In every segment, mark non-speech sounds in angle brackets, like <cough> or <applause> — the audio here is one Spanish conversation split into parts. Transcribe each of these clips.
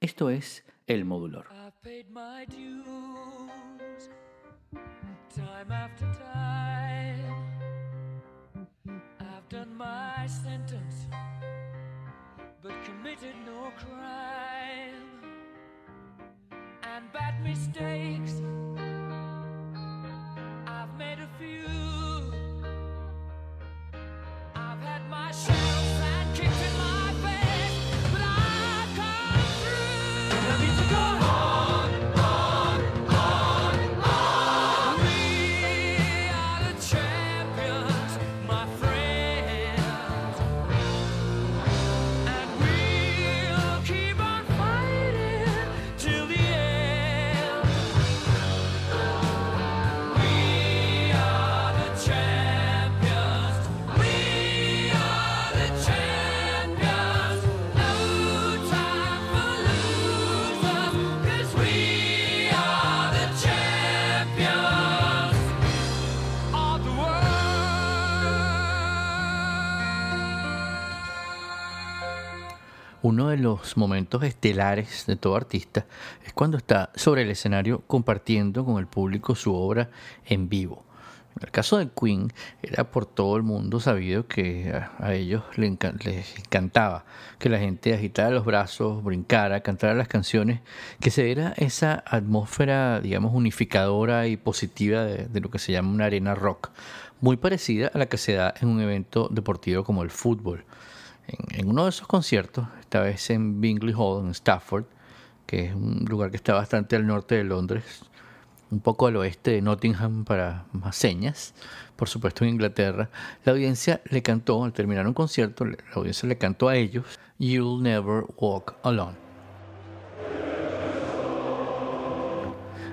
Esto es El Modulor. time Uno de los momentos estelares de todo artista es cuando está sobre el escenario compartiendo con el público su obra en vivo. En el caso de Queen, era por todo el mundo sabido que a, ellos les encantaba que la gente agitara los brazos, brincara, cantara las canciones, que se diera esa atmósfera, digamos, unificadora y positiva de, de lo que se llama una arena rock, muy parecida a la que se da en un evento deportivo como el fútbol. En, uno de esos conciertos, esta vez en Bingley Hall, en Stafford, que es un lugar que está bastante al norte de Londres, un poco al oeste de Nottingham para más señas, por supuesto en Inglaterra, la audiencia le cantó, al terminar un concierto, la audiencia le cantó a ellos, You'll Never Walk Alone.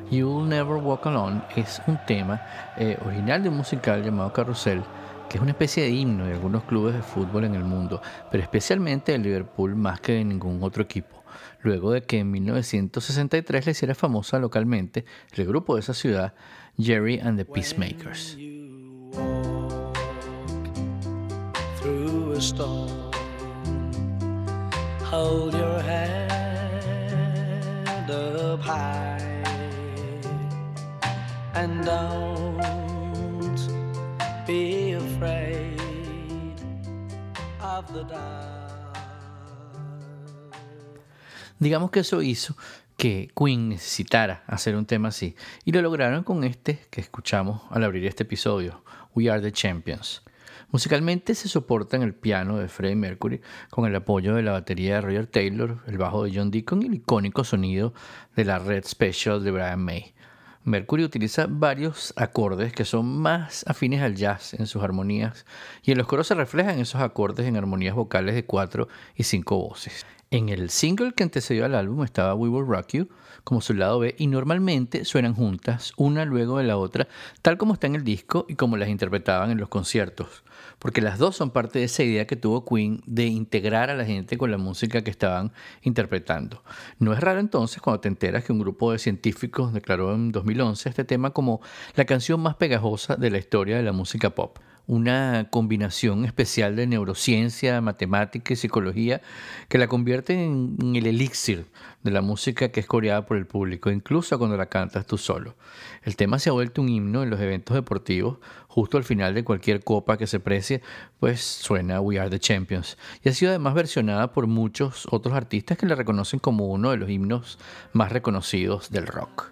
You'll Never Walk Alone es un tema eh, original de un musical llamado Carrusel, que es una especie de himno de algunos clubes de fútbol en el mundo, pero especialmente de Liverpool más que de ningún otro equipo. Luego de que en 1963 le hiciera famosa localmente el grupo de esa ciudad, Jerry and the Peacemakers. Digamos que eso hizo que Queen necesitara hacer un tema así. Y lo lograron con este que escuchamos al abrir este episodio, We Are the Champions. Musicalmente se soporta en el piano de Freddie Mercury con el apoyo de la batería de Roger Taylor, el bajo de John Deacon y el icónico sonido de la Red Special de Brian May. Mercury utiliza varios acordes que son más afines al jazz en sus armonías y en los coros se reflejan esos acordes en armonías vocales de cuatro y cinco voces. En el single que antecedió al álbum estaba We Will Rock You como su lado B y normalmente suenan juntas, una luego de la otra, tal como está en el disco y como las interpretaban en los conciertos, porque las dos son parte de esa idea que tuvo Queen de integrar a la gente con la música que estaban interpretando. No es raro entonces cuando te enteras que un grupo de científicos declaró en 2011 este tema como la canción más pegajosa de la historia de la música pop una combinación especial de neurociencia, matemática y psicología que la convierte en, el elixir de la música que es coreada por el público, incluso cuando la cantas tú solo. El tema se ha vuelto un himno en los eventos deportivos, justo al final de cualquier copa que se precie, pues suena We Are the Champions. Y ha sido además versionada por muchos otros artistas que la reconocen como uno de los himnos más reconocidos del rock.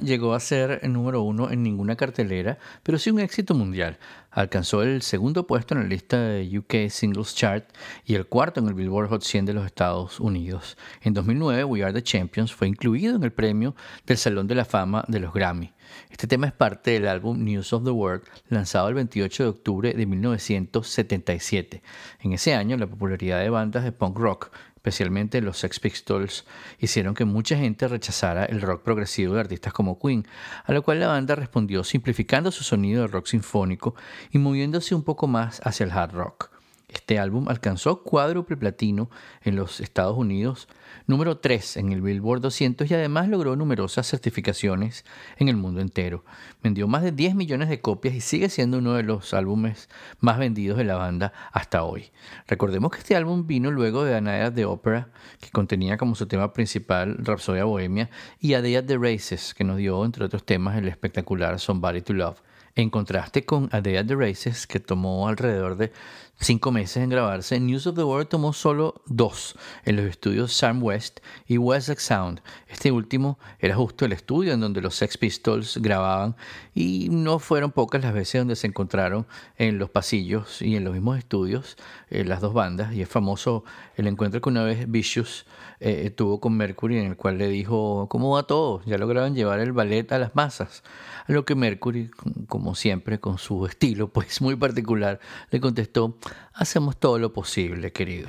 Llegó a ser el número uno en ninguna cartelera, pero sí un éxito mundial. Alcanzó el segundo puesto en la lista de UK Singles Chart y el cuarto en el Billboard Hot 100 de los Estados Unidos. En 2009, We Are the Champions fue incluido en el premio del Salón de la Fama de los Grammy. Este tema es parte del álbum News of the World, lanzado el 28 de octubre de 1977. En ese año, la popularidad de bandas de punk rock especialmente los Sex Pistols, hicieron que mucha gente rechazara el rock progresivo de artistas como Queen, a lo cual la banda respondió simplificando su sonido de rock sinfónico y moviéndose un poco más hacia el hard rock. Este álbum alcanzó cuádruple platino en los Estados Unidos, número 3 en el Billboard 200 y además logró numerosas certificaciones en el mundo entero. Vendió más de 10 millones de copias y sigue siendo uno de los álbumes más vendidos de la banda hasta hoy. Recordemos que este álbum vino luego de A Night the Opera, que contenía como su tema principal Rhapsodia Bohemia, y A Day at the Races, que nos dio, entre otros temas, el espectacular Somebody to Love. En contraste con A Day at the Races, que tomó alrededor de cinco meses en grabarse, News of the World tomó solo dos en los estudios Sam West y Wessex Sound. Este último era justo el estudio en donde los Sex Pistols grababan y no fueron pocas las veces donde se encontraron en los pasillos y en los mismos estudios eh, las dos bandas. Y es famoso el encuentro que una vez Vicious eh, tuvo con Mercury en el cual le dijo, ¿cómo va todo? Ya lograron llevar el ballet a las masas. A lo que Mercury, como siempre, con su estilo pues muy particular, le contestó, hacemos todo lo posible, querido.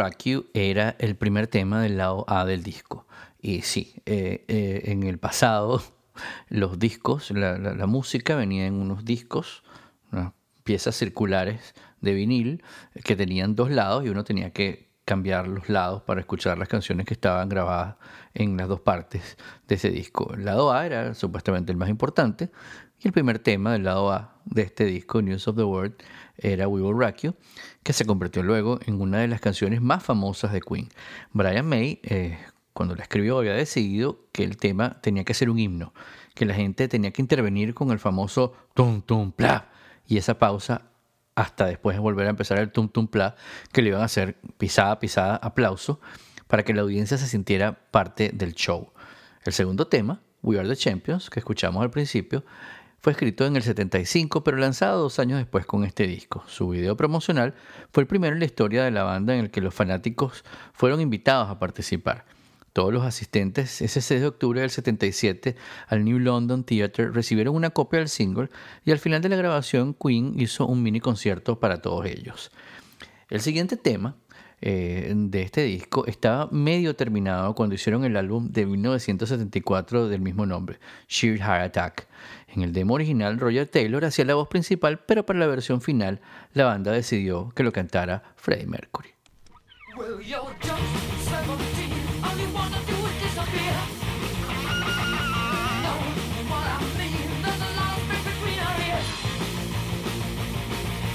Rock You era el primer tema del lado A del disco. Y sí, eh, eh, en el pasado <laughs> los discos, la, música venía en unos discos, unas piezas circulares de vinil que tenían dos lados y uno tenía que cambiar los lados para escuchar las canciones que estaban grabadas en las dos partes de ese disco. El lado A era supuestamente el más importante y el primer tema del lado A de este disco, News of the World, era We Will Rock You, que se convirtió luego en una de las canciones más famosas de Queen. Brian May, eh, cuando la escribió, había decidido que el tema tenía que ser un himno, que la gente tenía que intervenir con el famoso tum tum pla y esa pausa hasta después de volver a empezar el tum tum pla, que le iban a hacer pisada, pisada, aplauso, para que la audiencia se sintiera parte del show. El segundo tema, We Are the Champions, que escuchamos al principio, fue escrito en el 75, pero lanzado dos años después con este disco. Su video promocional fue el primero en la historia de la banda en el que los fanáticos fueron invitados a participar. Todos los asistentes ese 6 de octubre del 77 al New London Theatre recibieron una copia del single y al final de la grabación Queen hizo un mini concierto para todos ellos. El siguiente tema eh, de este disco estaba medio terminado cuando hicieron el álbum de 1974 del mismo nombre, Sheer Heart Attack. En el demo original, Roger Taylor hacía la voz principal, pero para la versión final, la banda decidió que lo cantara Freddie Mercury. Well, you're just 17, all you wanna do is disappear. Know what I mean? There's a lot of space between our ears.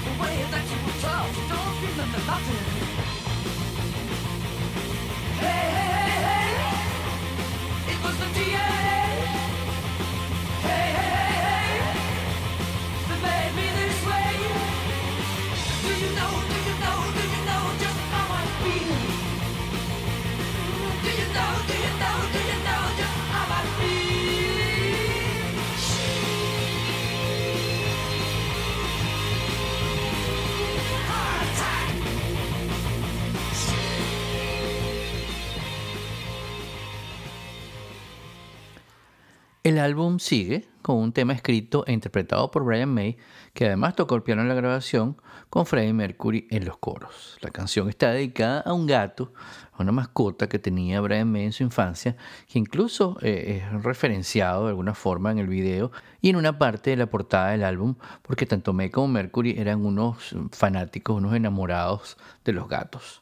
The way that you were tough, don't remember nothing. Hey! El álbum sigue con un tema escrito e interpretado por Brian May, que además tocó el piano en la grabación con Freddie Mercury en los coros. La canción está dedicada a un gato, a una mascota que tenía Brian May en su infancia, que incluso eh, es referenciado de alguna forma en el video y en una parte de la portada del álbum, porque tanto May como Mercury eran unos fanáticos, unos enamorados de los gatos.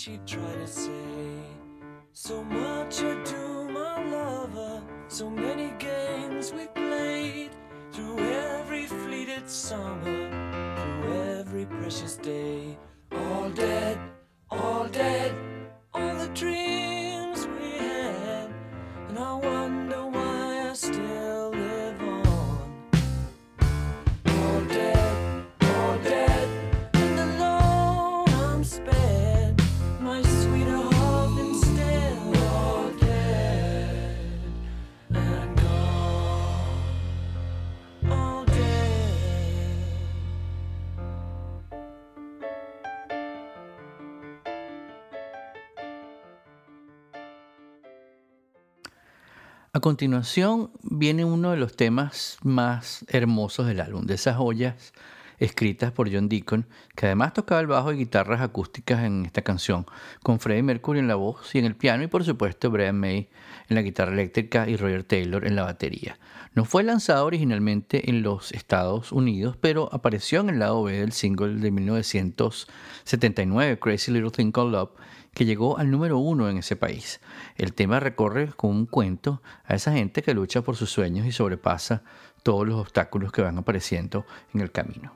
She tried to say. So much ado, my lover, so many games we played through every fleeted summer, through every precious day. All dead, A continuación viene uno de los temas más hermosos del álbum, de esas joyas escritas por John Deacon, que además tocaba el bajo y guitarras acústicas en esta canción, con Freddie Mercury en la voz y en el piano y por supuesto Brian May en la guitarra eléctrica y Roger Taylor en la batería. No fue lanzado originalmente en los Estados Unidos, pero apareció en el lado B del single de 1979, Crazy Little Thing Called Love, que llegó al número uno en ese país. El tema recorre con un cuento a esa gente que lucha por sus sueños y sobrepasa todos los obstáculos que van apareciendo en el camino.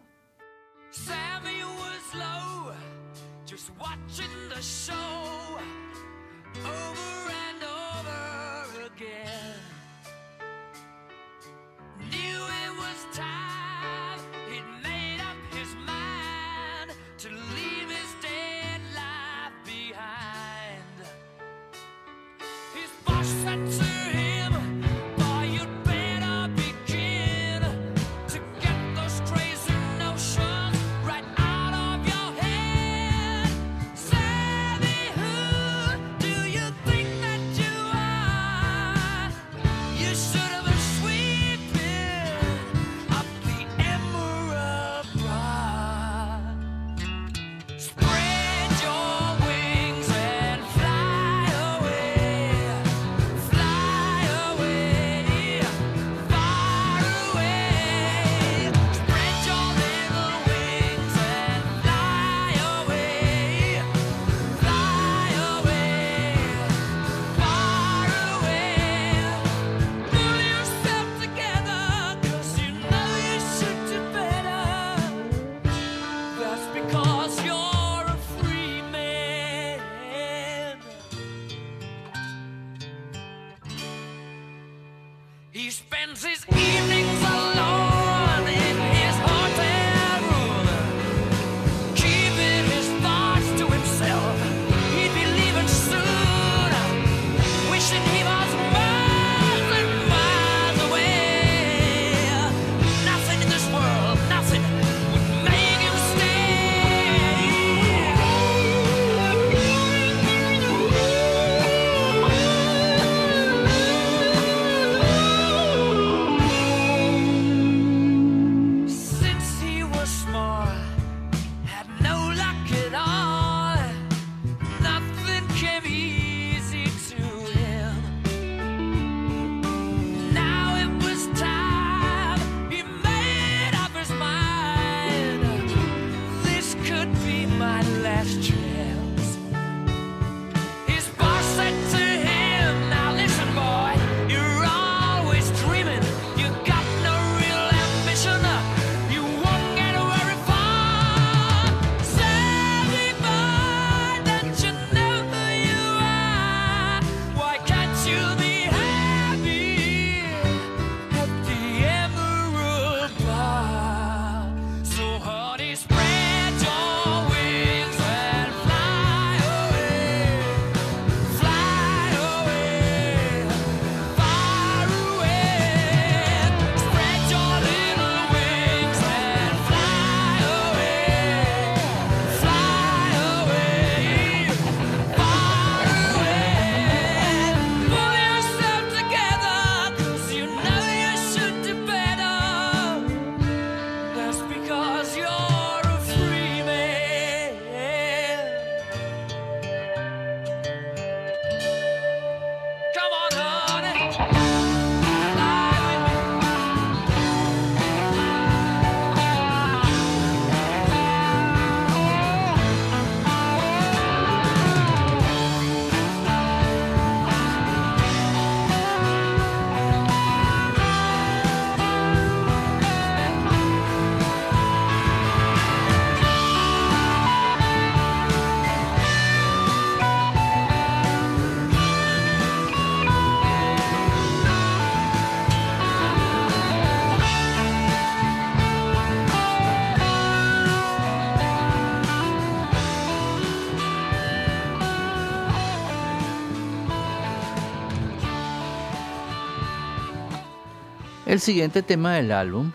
El siguiente tema del álbum,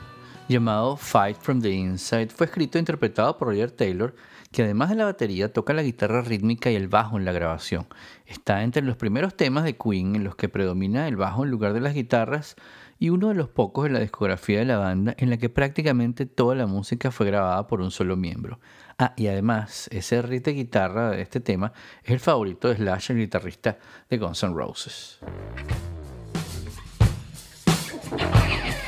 llamado Fight from the Inside, fue escrito e interpretado por Roger Taylor, que además de la batería toca la guitarra rítmica y el bajo en la grabación. Está entre los primeros temas de Queen en los que predomina el bajo en lugar de las guitarras y uno de los pocos de la discografía de la banda en la que prácticamente toda la música fue grabada por un solo miembro. Ah, y además, ese riff de guitarra de este tema es el favorito de Slash, el guitarrista de Guns N' Roses. Thank you.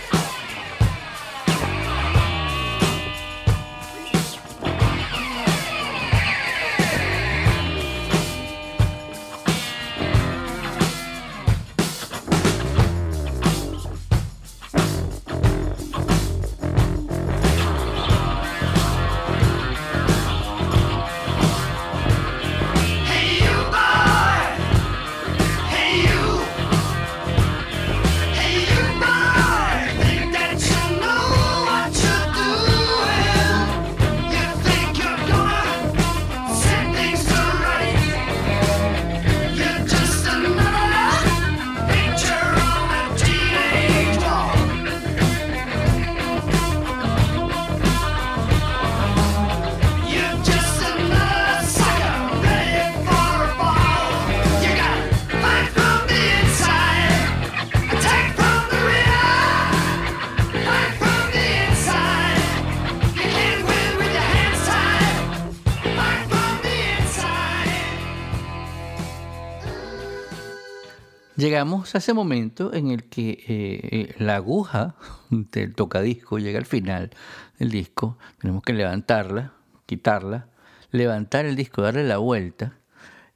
Llegamos a ese momento en el que eh, eh, la aguja <laughs> del tocadisco llega al final del disco. Tenemos que levantarla, quitarla, levantar el disco, darle la vuelta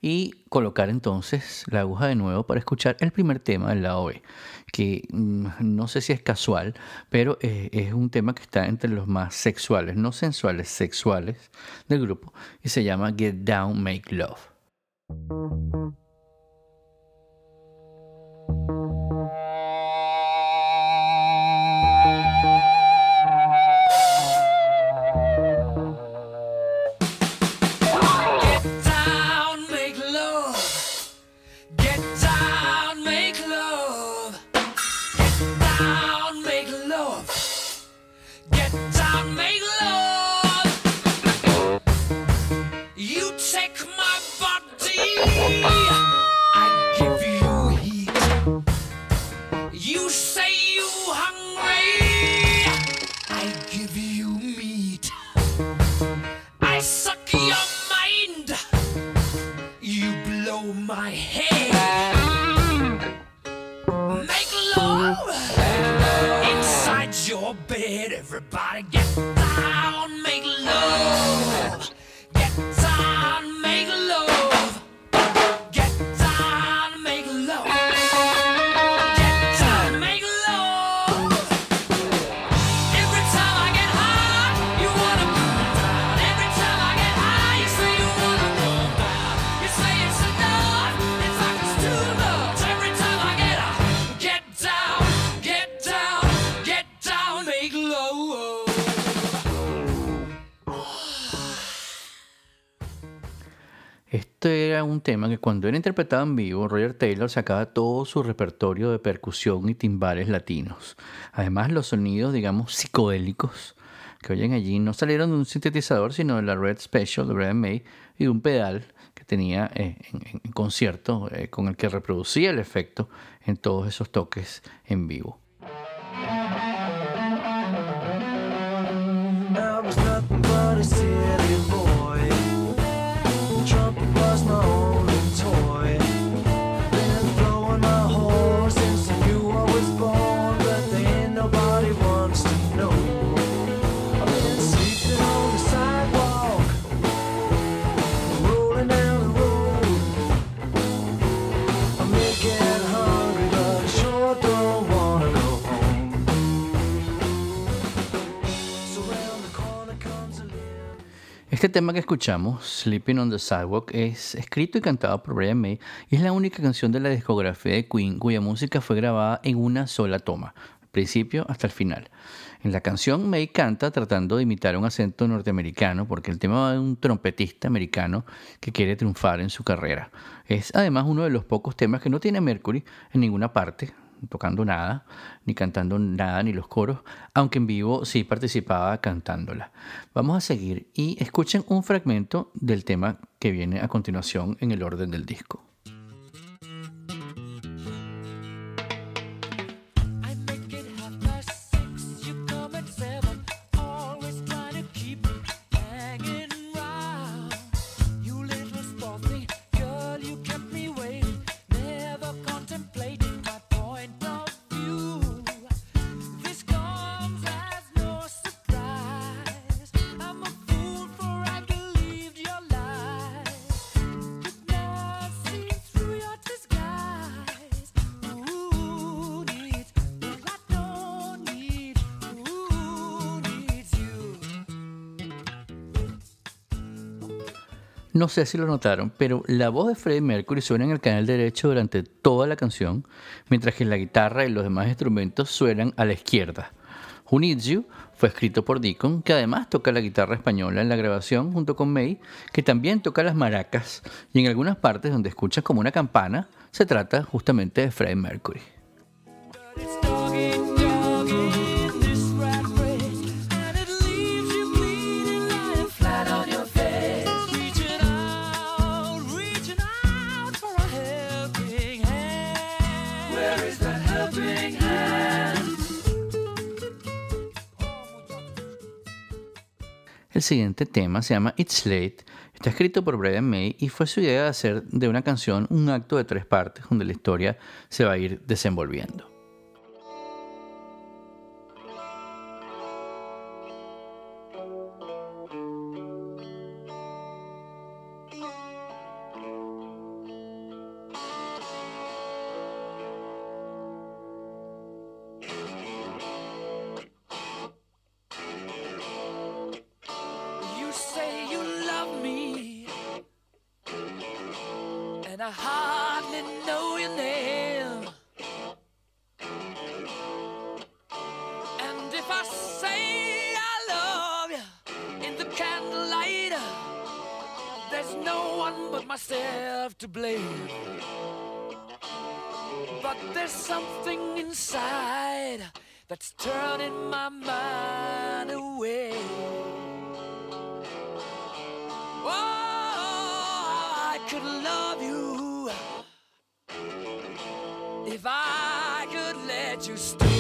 y colocar entonces la aguja de nuevo para escuchar el primer tema del lado B, que mm, no sé si es casual, pero eh, es un tema que está entre los más sexuales, no sensuales, sexuales del grupo, y se llama Get Down, Make Love. Thank you. En vivo, Roger Taylor sacaba todo su repertorio de percusión y timbales latinos. Además, los sonidos, digamos, psicodélicos que oyen allí no salieron de un sintetizador, sino de la Red Special de Brian May y de un pedal que tenía eh, en, en concierto eh, con el que reproducía el efecto en todos esos toques en vivo. Este tema que escuchamos, Sleeping on the Sidewalk, es escrito y cantado por Brian May y es la única canción de la discografía de Queen cuya música fue grabada en una sola toma, al principio hasta el final. En la canción, May canta tratando de imitar un acento norteamericano porque el tema va de un trompetista americano que quiere triunfar en su carrera. Es además uno de los pocos temas que no tiene Mercury en ninguna parte tocando nada, ni cantando nada, ni los coros, aunque en vivo sí participaba cantándola. Vamos a seguir y escuchen un fragmento del tema que viene a continuación en el orden del disco. No sé si lo notaron, pero la voz de Freddie Mercury suena en el canal derecho durante toda la canción, mientras que la guitarra y los demás instrumentos suenan a la izquierda. Who Needs You fue escrito por Deacon, que además toca la guitarra española en la grabación junto con May, que también toca las maracas, y en algunas partes donde escuchas como una campana, se trata justamente de Freddie Mercury. El siguiente tema se llama It's Late, está escrito por Brian May y fue su idea de hacer de una canción un acto de tres partes donde la historia se va a ir desenvolviendo. I hardly know your name. And if I say I love you in the candlelight, there's no one but myself to blame. But there's something inside that's turning could let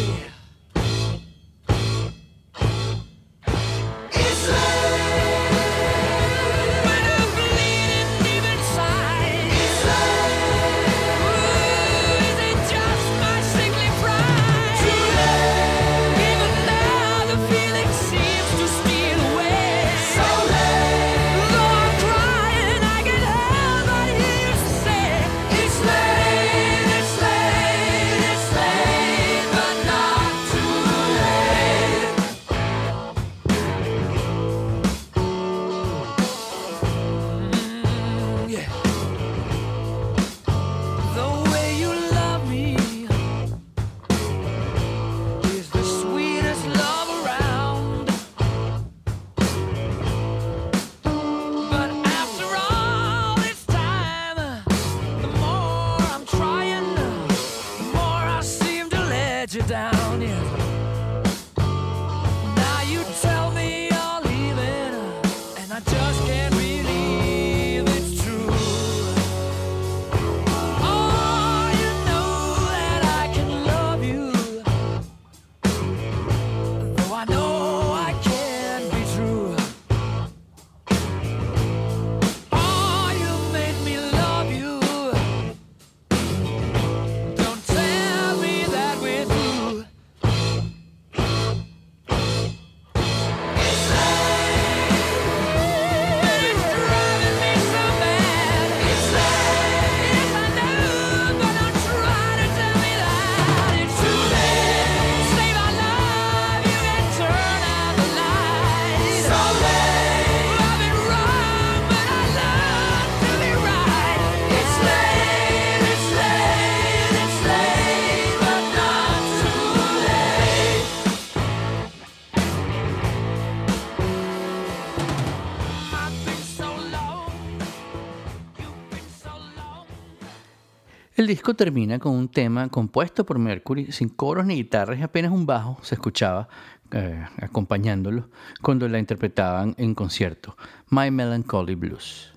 El disco termina con un tema compuesto por Mercury, sin coros ni guitarras apenas un bajo se escuchaba eh, acompañándolo cuando la interpretaban en concierto, My Melancholy Blues.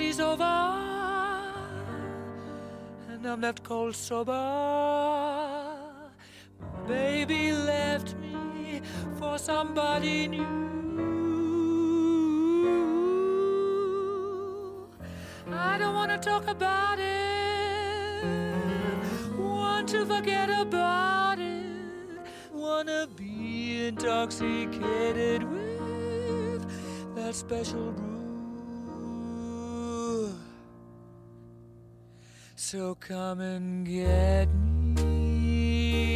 Party's over, and I'm left cold sober. Baby left me for somebody new. I don't wanna talk about it, want to forget about it, wanna be intoxicated with that special brew. So come and get me.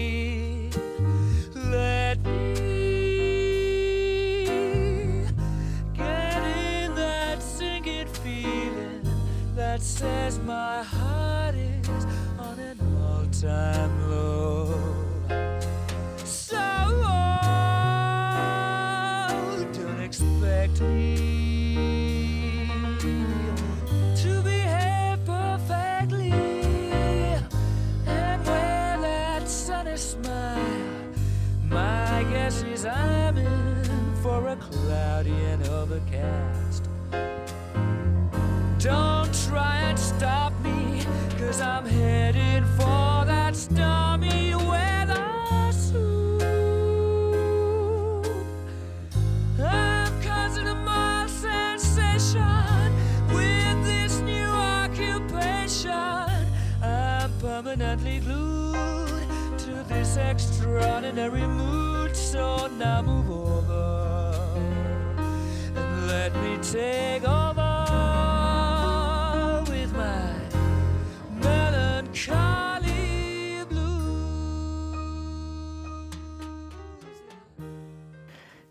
Let me get in that singing feeling that says my heart is on an all-time low. Extraordinary mood, so now let me take over with my melancholy.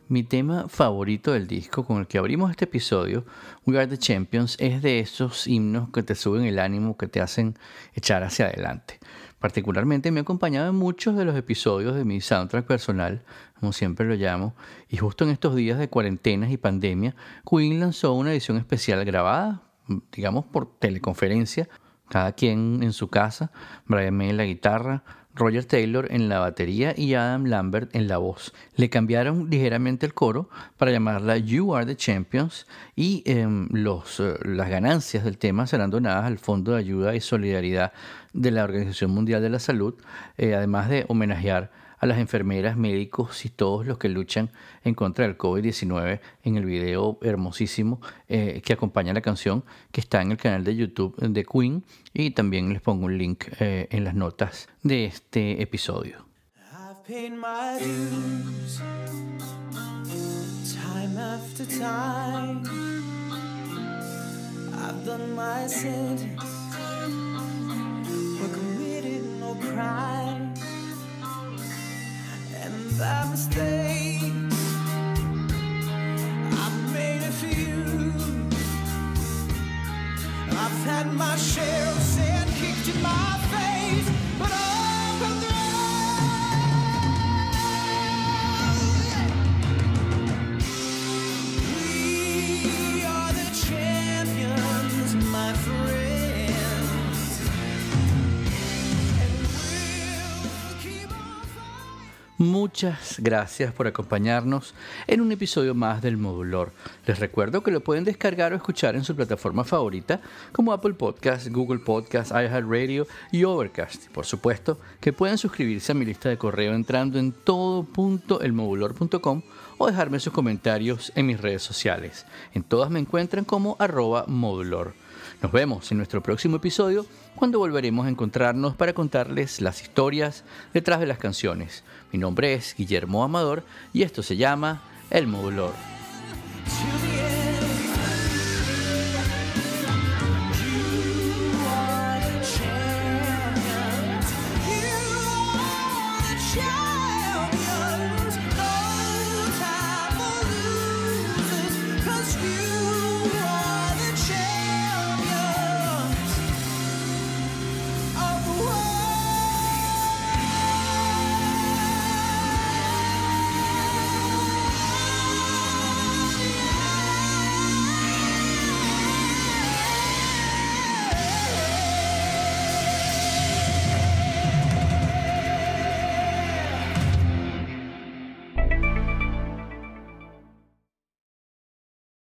Mi tema favorito del disco con el que abrimos este episodio, We Are the Champions, es de esos himnos que te suben el ánimo, que te hacen echar hacia adelante. Particularmente me ha acompañado en muchos de los episodios de mi soundtrack personal, como siempre lo llamo, y justo en estos días de cuarentenas y pandemia, Queen lanzó una edición especial grabada, digamos por teleconferencia, cada quien en su casa, Brian May en la guitarra, Roger Taylor en la batería y Adam Lambert en la voz. Le cambiaron ligeramente el coro para llamarla You Are the Champions y em, los, eh, las ganancias del tema serán donadas al Fondo de Ayuda y Solidaridad de la Organización Mundial de la Salud, eh, además de homenajear a las enfermeras, médicos y todos los que luchan en contra del COVID-19 en el video hermosísimo eh, que acompaña la canción que está en el canal de YouTube de Queen y también les pongo un link eh, en las notas de este episodio. My share of sin kicked in my Muchas gracias por acompañarnos en un episodio más del Modulor. Les recuerdo que lo pueden descargar o escuchar en su plataforma favorita como Apple Podcast, Google Podcast, iHeartRadio y Overcast. Por supuesto que pueden suscribirse a mi lista de correo entrando en todo.elmodulor.com o dejarme sus comentarios en mis redes sociales. En todas me encuentran como arroba modulor. Nos vemos en nuestro próximo episodio cuando volveremos a encontrarnos para contarles las historias detrás de las canciones. Mi nombre es Guillermo Amador y esto se llama El Modulor.